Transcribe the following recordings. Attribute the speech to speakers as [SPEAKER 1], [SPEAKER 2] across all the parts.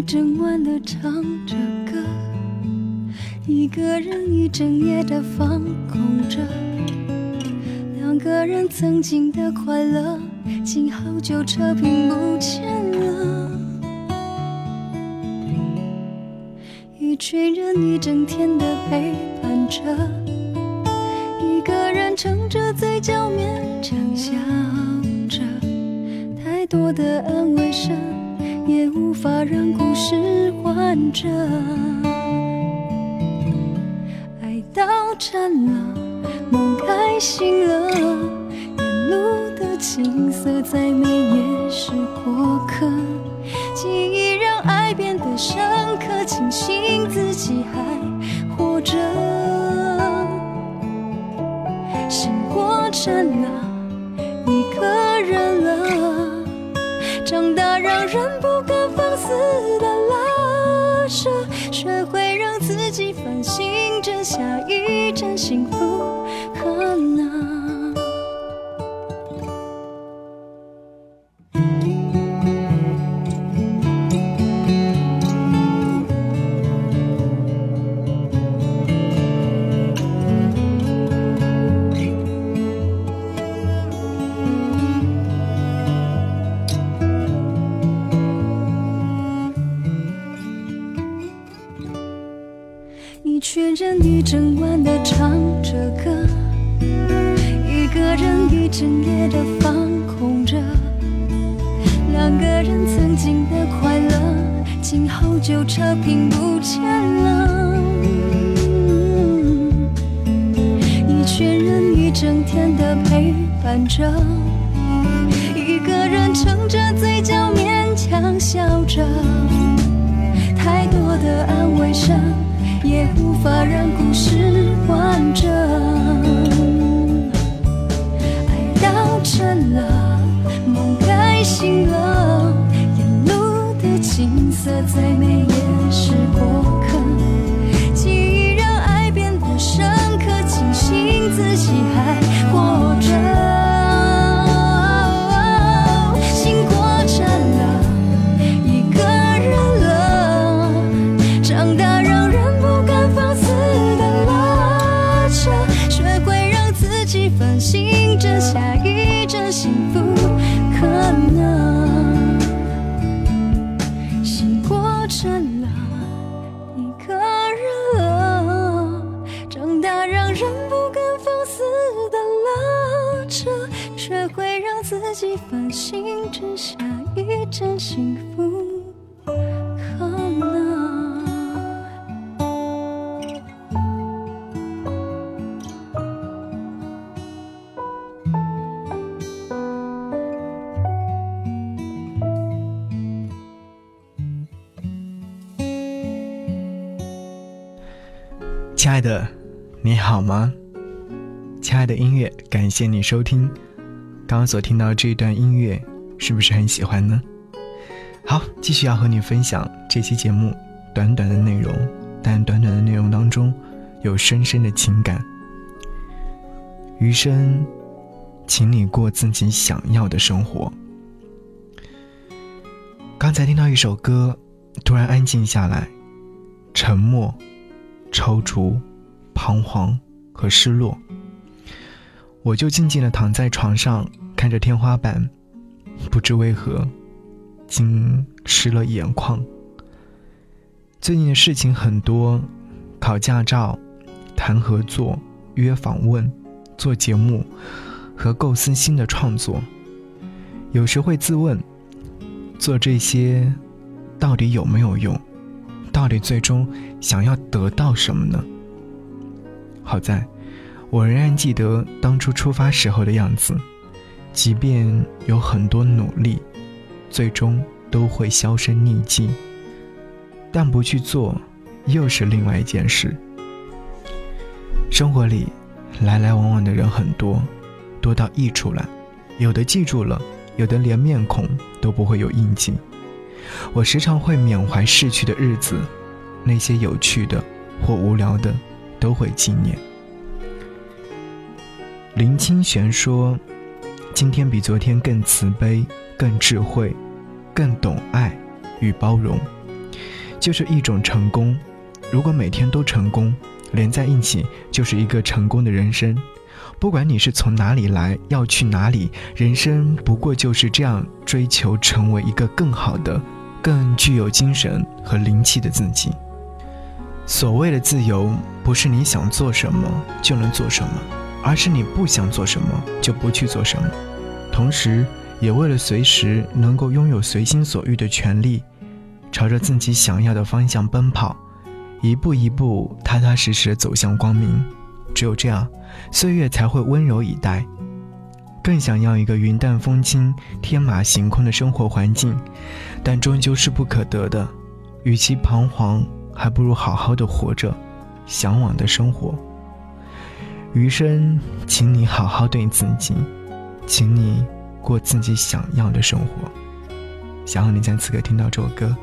[SPEAKER 1] 一整晚的唱着歌，一个人一整夜的放空着，两个人曾经的快乐，竟好久扯平不见了。一群人一整天的陪伴着，一个人撑着嘴角勉无法让故事完整。爱到站了，梦开醒了，沿路的景色再美也是过客。记忆让爱变得深刻，庆幸自己还活着。醒过站了，放肆。的拉扯，学会让自己反省，着下一站幸福可能。深夜的放空着，两个人曾经的快乐，今后就扯平不见了。一群人一整天的陪伴着，一个人撑着嘴角勉强笑着，太多的安慰声。也无法让故事完整。爱到真了，梦该醒了，沿路的景色再美也是影之下，一阵幸福
[SPEAKER 2] 亲爱的，你好吗？亲爱的音乐，感谢你收听。刚刚所听到这段音乐，是不是很喜欢呢？好，继续要和你分享这期节目短短的内容，但短短的内容当中有深深的情感。余生，请你过自己想要的生活。刚才听到一首歌，突然安静下来，沉默。踌躇、彷徨和失落，我就静静的躺在床上，看着天花板，不知为何，竟湿了眼眶。最近的事情很多，考驾照、谈合作、约访问、做节目和构思新的创作，有时会自问，做这些到底有没有用？到底最终想要得到什么呢？好在，我仍然记得当初出发时候的样子，即便有很多努力，最终都会销声匿迹。但不去做，又是另外一件事。生活里，来来往往的人很多，多到溢出来，有的记住了，有的连面孔都不会有印记。我时常会缅怀逝去的日子，那些有趣的或无聊的，都会纪念。林清玄说：“今天比昨天更慈悲、更智慧、更懂爱、与包容，就是一种成功。如果每天都成功，连在一起就是一个成功的人生。不管你是从哪里来，要去哪里，人生不过就是这样追求，成为一个更好的、更具有精神和灵气的自己。所谓的自由，不是你想做什么就能做什么，而是你不想做什么就不去做什么。同时，也为了随时能够拥有随心所欲的权利，朝着自己想要的方向奔跑，一步一步踏踏实实走向光明。只有这样，岁月才会温柔以待。更想要一个云淡风轻、天马行空的生活环境，但终究是不可得的。与其彷徨，还不如好好的活着，向往的生活。余生，请你好好对自己，请你。过自己想要的生活。想要你在此刻听到这首歌，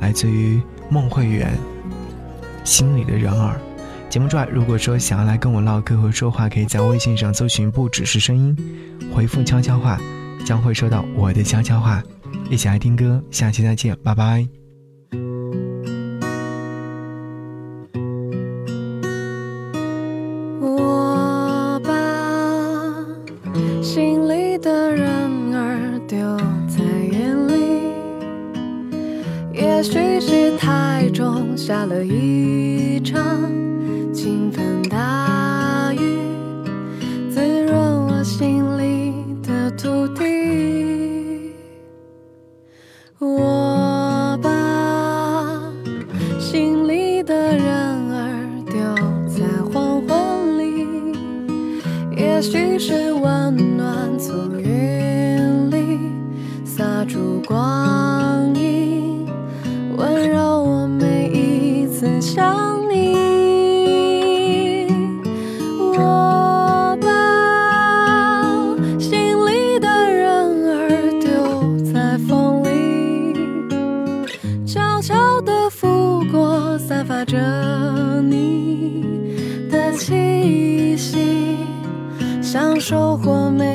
[SPEAKER 2] 来自于孟慧圆，《心里的人儿》。节目之外，如果说想要来跟我唠嗑和说话，可以在微信上搜寻“不只是声音”，回复“悄悄话”，将会收到我的悄悄话。一起来听歌，下期再见，拜拜。
[SPEAKER 3] 中下了一场倾盆大雨，滋润我心里的土地。我把心里的人儿丢在黄昏里，也许是温暖从云里洒出光想你，我把心里的人儿丢在风里，悄悄地拂过，散发着你的气息，像收获美。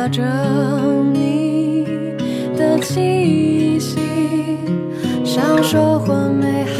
[SPEAKER 3] 发着你的气息，像收获美好。